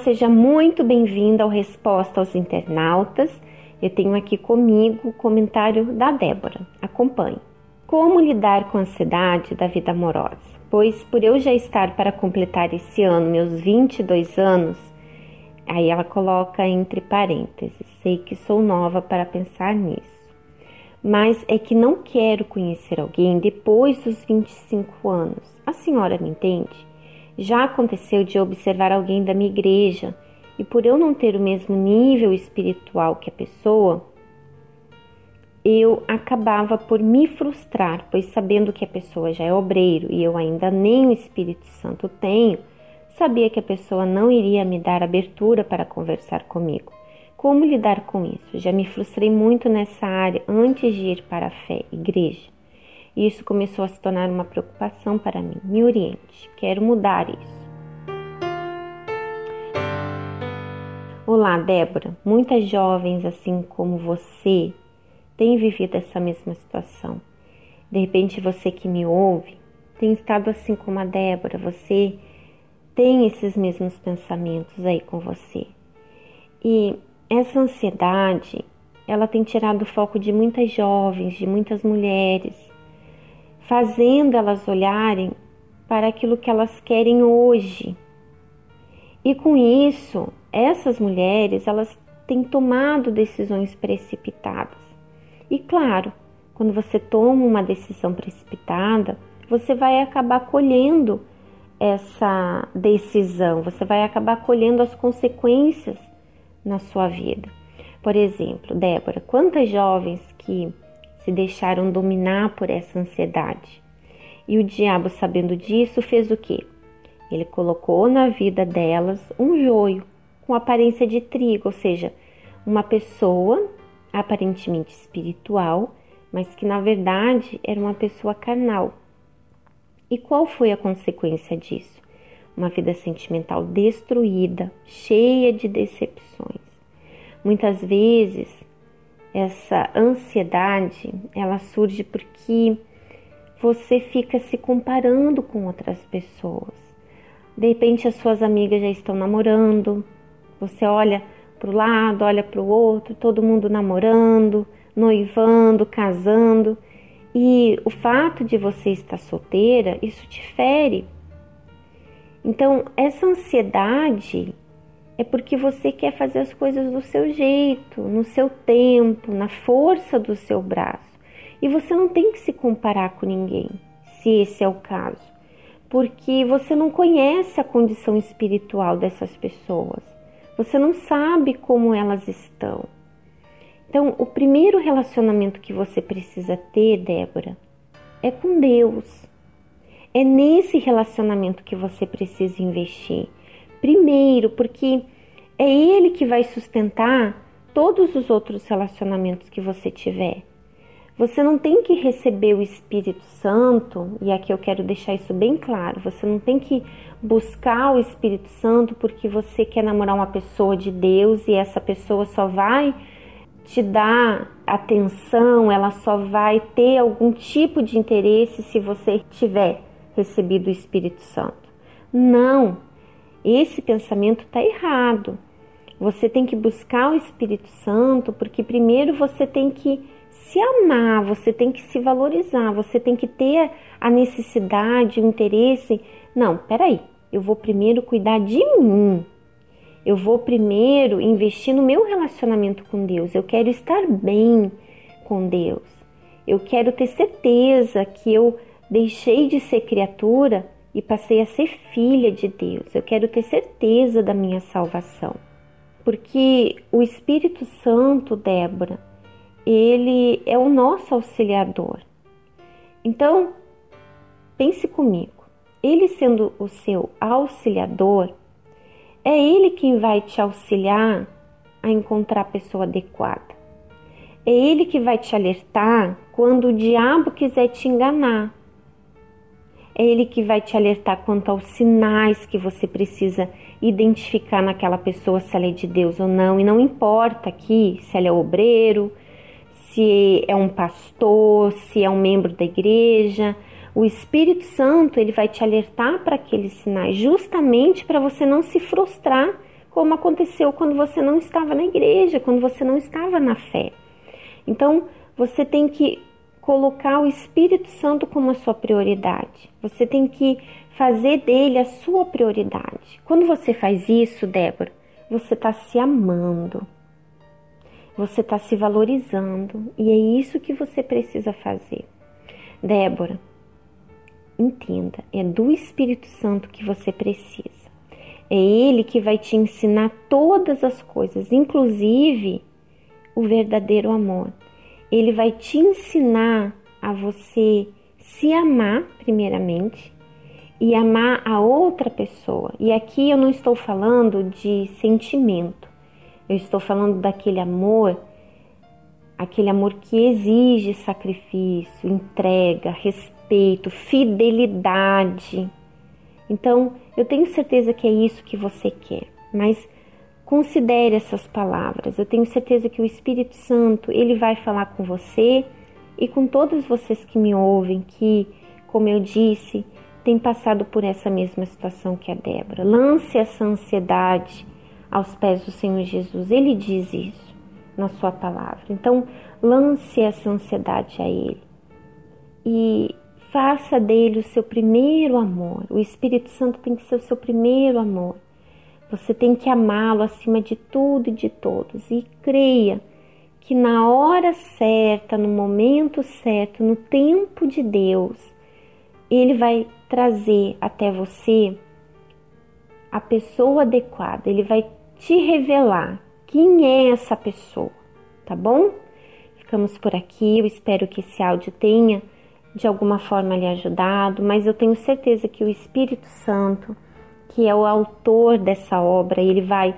seja muito bem-vinda ao Resposta aos Internautas. Eu tenho aqui comigo o comentário da Débora. Acompanhe. Como lidar com a ansiedade da vida amorosa? Pois por eu já estar para completar esse ano meus 22 anos, aí ela coloca entre parênteses, sei que sou nova para pensar nisso. Mas é que não quero conhecer alguém depois dos 25 anos. A senhora me entende? Já aconteceu de observar alguém da minha igreja e por eu não ter o mesmo nível espiritual que a pessoa, eu acabava por me frustrar, pois sabendo que a pessoa já é obreiro e eu ainda nem o Espírito Santo tenho, sabia que a pessoa não iria me dar abertura para conversar comigo. Como lidar com isso? Já me frustrei muito nessa área antes de ir para a fé, igreja. E isso começou a se tornar uma preocupação para mim. Me oriente, quero mudar isso. Olá, Débora. Muitas jovens, assim como você, têm vivido essa mesma situação. De repente, você que me ouve tem estado assim como a Débora, você tem esses mesmos pensamentos aí com você. E essa ansiedade, ela tem tirado o foco de muitas jovens, de muitas mulheres, fazendo elas olharem para aquilo que elas querem hoje. E com isso, essas mulheres, elas têm tomado decisões precipitadas. E claro, quando você toma uma decisão precipitada, você vai acabar colhendo essa decisão, você vai acabar colhendo as consequências na sua vida. Por exemplo, Débora, quantas jovens que se deixaram dominar por essa ansiedade. E o diabo, sabendo disso, fez o quê? Ele colocou na vida delas um joio com aparência de trigo, ou seja, uma pessoa aparentemente espiritual, mas que na verdade era uma pessoa carnal. E qual foi a consequência disso? Uma vida sentimental destruída, cheia de decepções. Muitas vezes essa ansiedade, ela surge porque você fica se comparando com outras pessoas. De repente as suas amigas já estão namorando, você olha para o lado, olha para o outro, todo mundo namorando, noivando, casando. E o fato de você estar solteira, isso te fere. Então, essa ansiedade é porque você quer fazer as coisas do seu jeito, no seu tempo, na força do seu braço. E você não tem que se comparar com ninguém, se esse é o caso, porque você não conhece a condição espiritual dessas pessoas. Você não sabe como elas estão. Então, o primeiro relacionamento que você precisa ter, Débora, é com Deus. É nesse relacionamento que você precisa investir. Primeiro, porque é Ele que vai sustentar todos os outros relacionamentos que você tiver. Você não tem que receber o Espírito Santo, e aqui eu quero deixar isso bem claro: você não tem que buscar o Espírito Santo porque você quer namorar uma pessoa de Deus e essa pessoa só vai te dar atenção, ela só vai ter algum tipo de interesse se você tiver recebido o Espírito Santo. Não, esse pensamento está errado. Você tem que buscar o Espírito Santo, porque primeiro você tem que se amar, você tem que se valorizar, você tem que ter a necessidade, o interesse. Não, peraí, eu vou primeiro cuidar de mim. Eu vou primeiro investir no meu relacionamento com Deus. Eu quero estar bem com Deus. Eu quero ter certeza que eu deixei de ser criatura e passei a ser filha de Deus. Eu quero ter certeza da minha salvação. Porque o Espírito Santo, Débora, ele é o nosso auxiliador. Então, pense comigo. Ele sendo o seu auxiliador, é ele quem vai te auxiliar a encontrar a pessoa adequada. É ele que vai te alertar quando o diabo quiser te enganar. É Ele que vai te alertar quanto aos sinais que você precisa identificar naquela pessoa, se ela é de Deus ou não. E não importa aqui se ela é obreiro, se é um pastor, se é um membro da igreja. O Espírito Santo ele vai te alertar para aqueles sinais, justamente para você não se frustrar como aconteceu quando você não estava na igreja, quando você não estava na fé. Então, você tem que colocar o Espírito Santo como a sua prioridade. Você tem que fazer dele a sua prioridade. Quando você faz isso, Débora, você está se amando, você está se valorizando e é isso que você precisa fazer. Débora, entenda, é do Espírito Santo que você precisa. É Ele que vai te ensinar todas as coisas, inclusive o verdadeiro amor. Ele vai te ensinar a você se amar, primeiramente, e amar a outra pessoa. E aqui eu não estou falando de sentimento, eu estou falando daquele amor, aquele amor que exige sacrifício, entrega, respeito, fidelidade. Então, eu tenho certeza que é isso que você quer, mas considere essas palavras. Eu tenho certeza que o Espírito Santo, ele vai falar com você e com todos vocês que me ouvem, que, como eu disse, tem passado por essa mesma situação que a Débora. Lance essa ansiedade aos pés do Senhor Jesus. Ele diz isso na sua palavra. Então, lance essa ansiedade a ele. E Faça dele o seu primeiro amor. O Espírito Santo tem que ser o seu primeiro amor. Você tem que amá-lo acima de tudo e de todos. E creia que na hora certa, no momento certo, no tempo de Deus, Ele vai trazer até você a pessoa adequada. Ele vai te revelar quem é essa pessoa, tá bom? Ficamos por aqui. Eu espero que esse áudio tenha de alguma forma lhe ajudado, mas eu tenho certeza que o Espírito Santo, que é o autor dessa obra, ele vai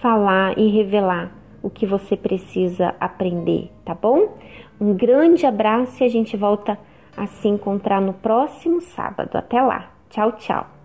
falar e revelar o que você precisa aprender, tá bom? Um grande abraço e a gente volta a se encontrar no próximo sábado. Até lá. Tchau, tchau.